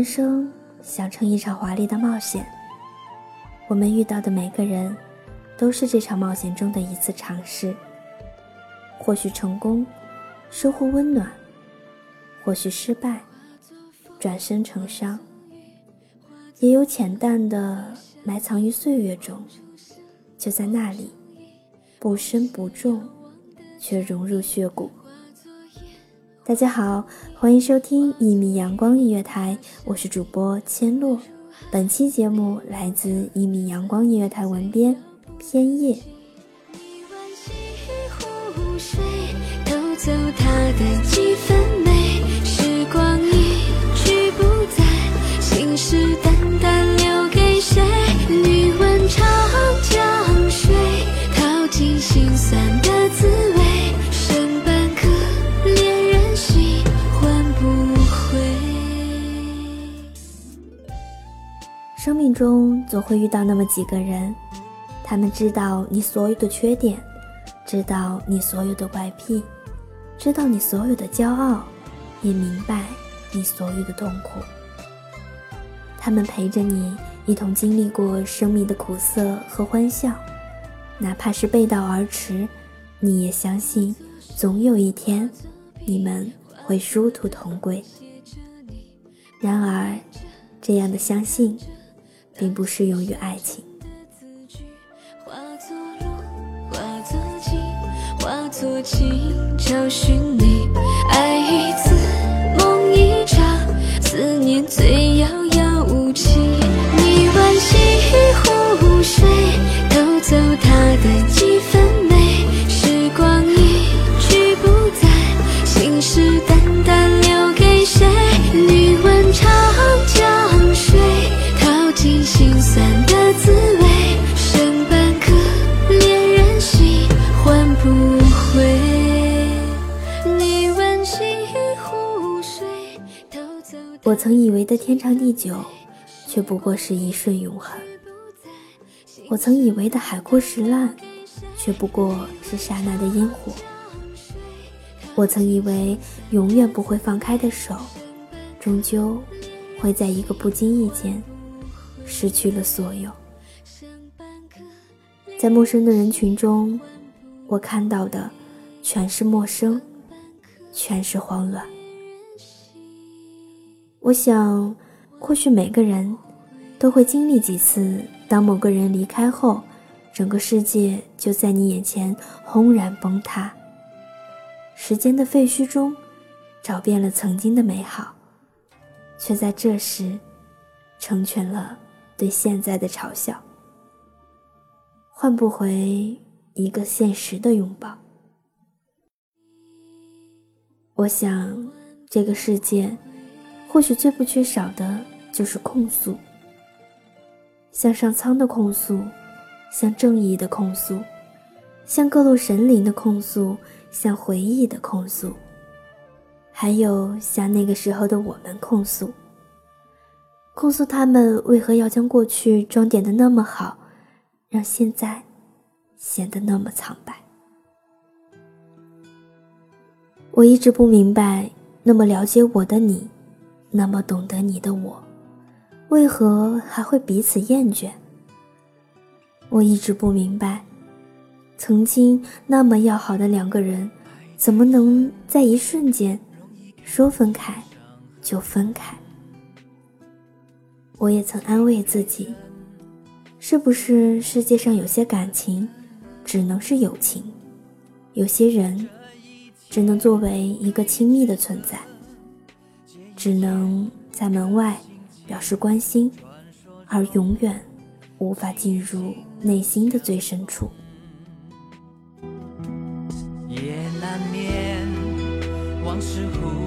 人生想成一场华丽的冒险，我们遇到的每个人，都是这场冒险中的一次尝试。或许成功，收获温暖；或许失败，转身成伤。也有浅淡的埋藏于岁月中，就在那里，不深不重，却融入血骨。大家好，欢迎收听一米阳光音乐台，我是主播千落。本期节目来自一米阳光音乐台文编偏叶。命中总会遇到那么几个人，他们知道你所有的缺点，知道你所有的怪癖，知道你所有的骄傲，也明白你所有的痛苦。他们陪着你一同经历过生命的苦涩和欢笑，哪怕是背道而驰，你也相信总有一天你们会殊途同归。然而，这样的相信。并不适用于爱情。化作路，化作景，化作情，找寻你。爱一次，梦一场，思念最遥遥无期。你惋惜湖水，偷走它的几分美。时光一去不再，信誓我曾以为的天长地久，却不过是一瞬永恒；我曾以为的海枯石烂，却不过是刹那的烟火；我曾以为永远不会放开的手，终究会在一个不经意间。失去了所有，在陌生的人群中，我看到的全是陌生，全是慌乱。我想，或许每个人都会经历几次，当某个人离开后，整个世界就在你眼前轰然崩塌。时间的废墟中，找遍了曾经的美好，却在这时，成全了。对现在的嘲笑，换不回一个现实的拥抱。我想，这个世界或许最不缺少的就是控诉，向上苍的控诉，向正义的控诉，向各路神灵的控诉，向回忆的控诉，还有向那个时候的我们控诉。控诉他们为何要将过去装点的那么好，让现在显得那么苍白。我一直不明白，那么了解我的你，那么懂得你的我，为何还会彼此厌倦？我一直不明白，曾经那么要好的两个人，怎么能在一瞬间说分开就分开？我也曾安慰自己，是不是世界上有些感情只能是友情，有些人只能作为一个亲密的存在，只能在门外表示关心，而永远无法进入。内心的最深处，夜难眠，往事忽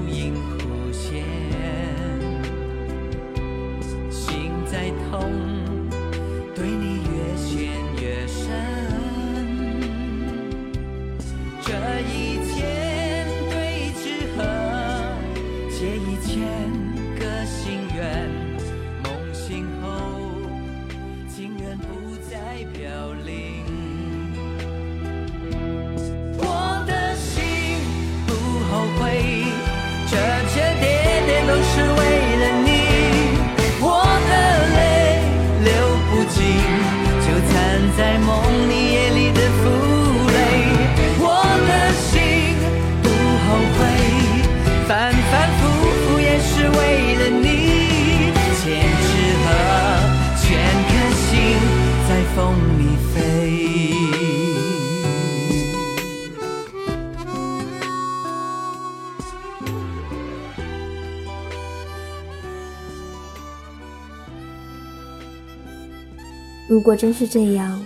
如果真是这样，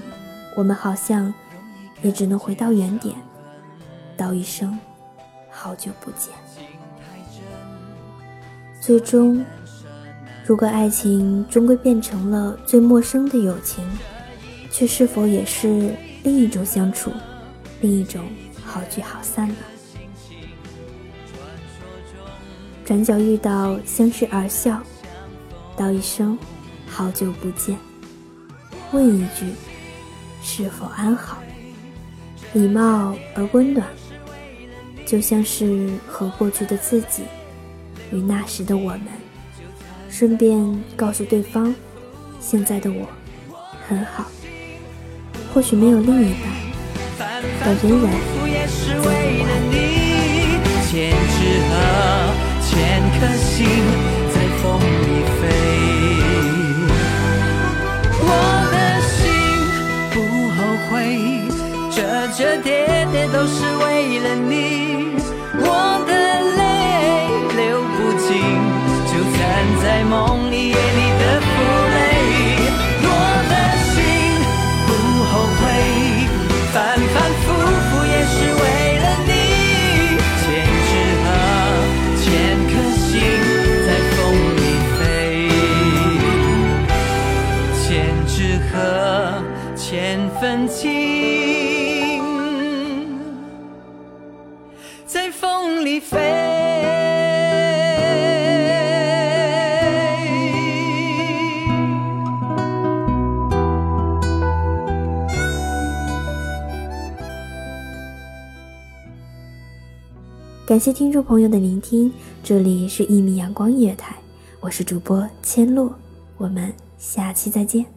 我们好像也只能回到原点，道一声好久不见。最终。如果爱情终归变成了最陌生的友情，却是否也是另一种相处，另一种好聚好散呢？转角遇到，相视而笑，道一声好久不见，问一句是否安好，礼貌而温暖，就像是和过去的自己与那时的我们。顺便告诉对方，现在的我很好，或许没有另一半，但仍然为了你，千纸鹤，千颗心在风里飞。会折折叠叠，都是为了你。风里飞。感谢听众朋友的聆听，这里是《一米阳光音乐台》，我是主播千落，我们下期再见。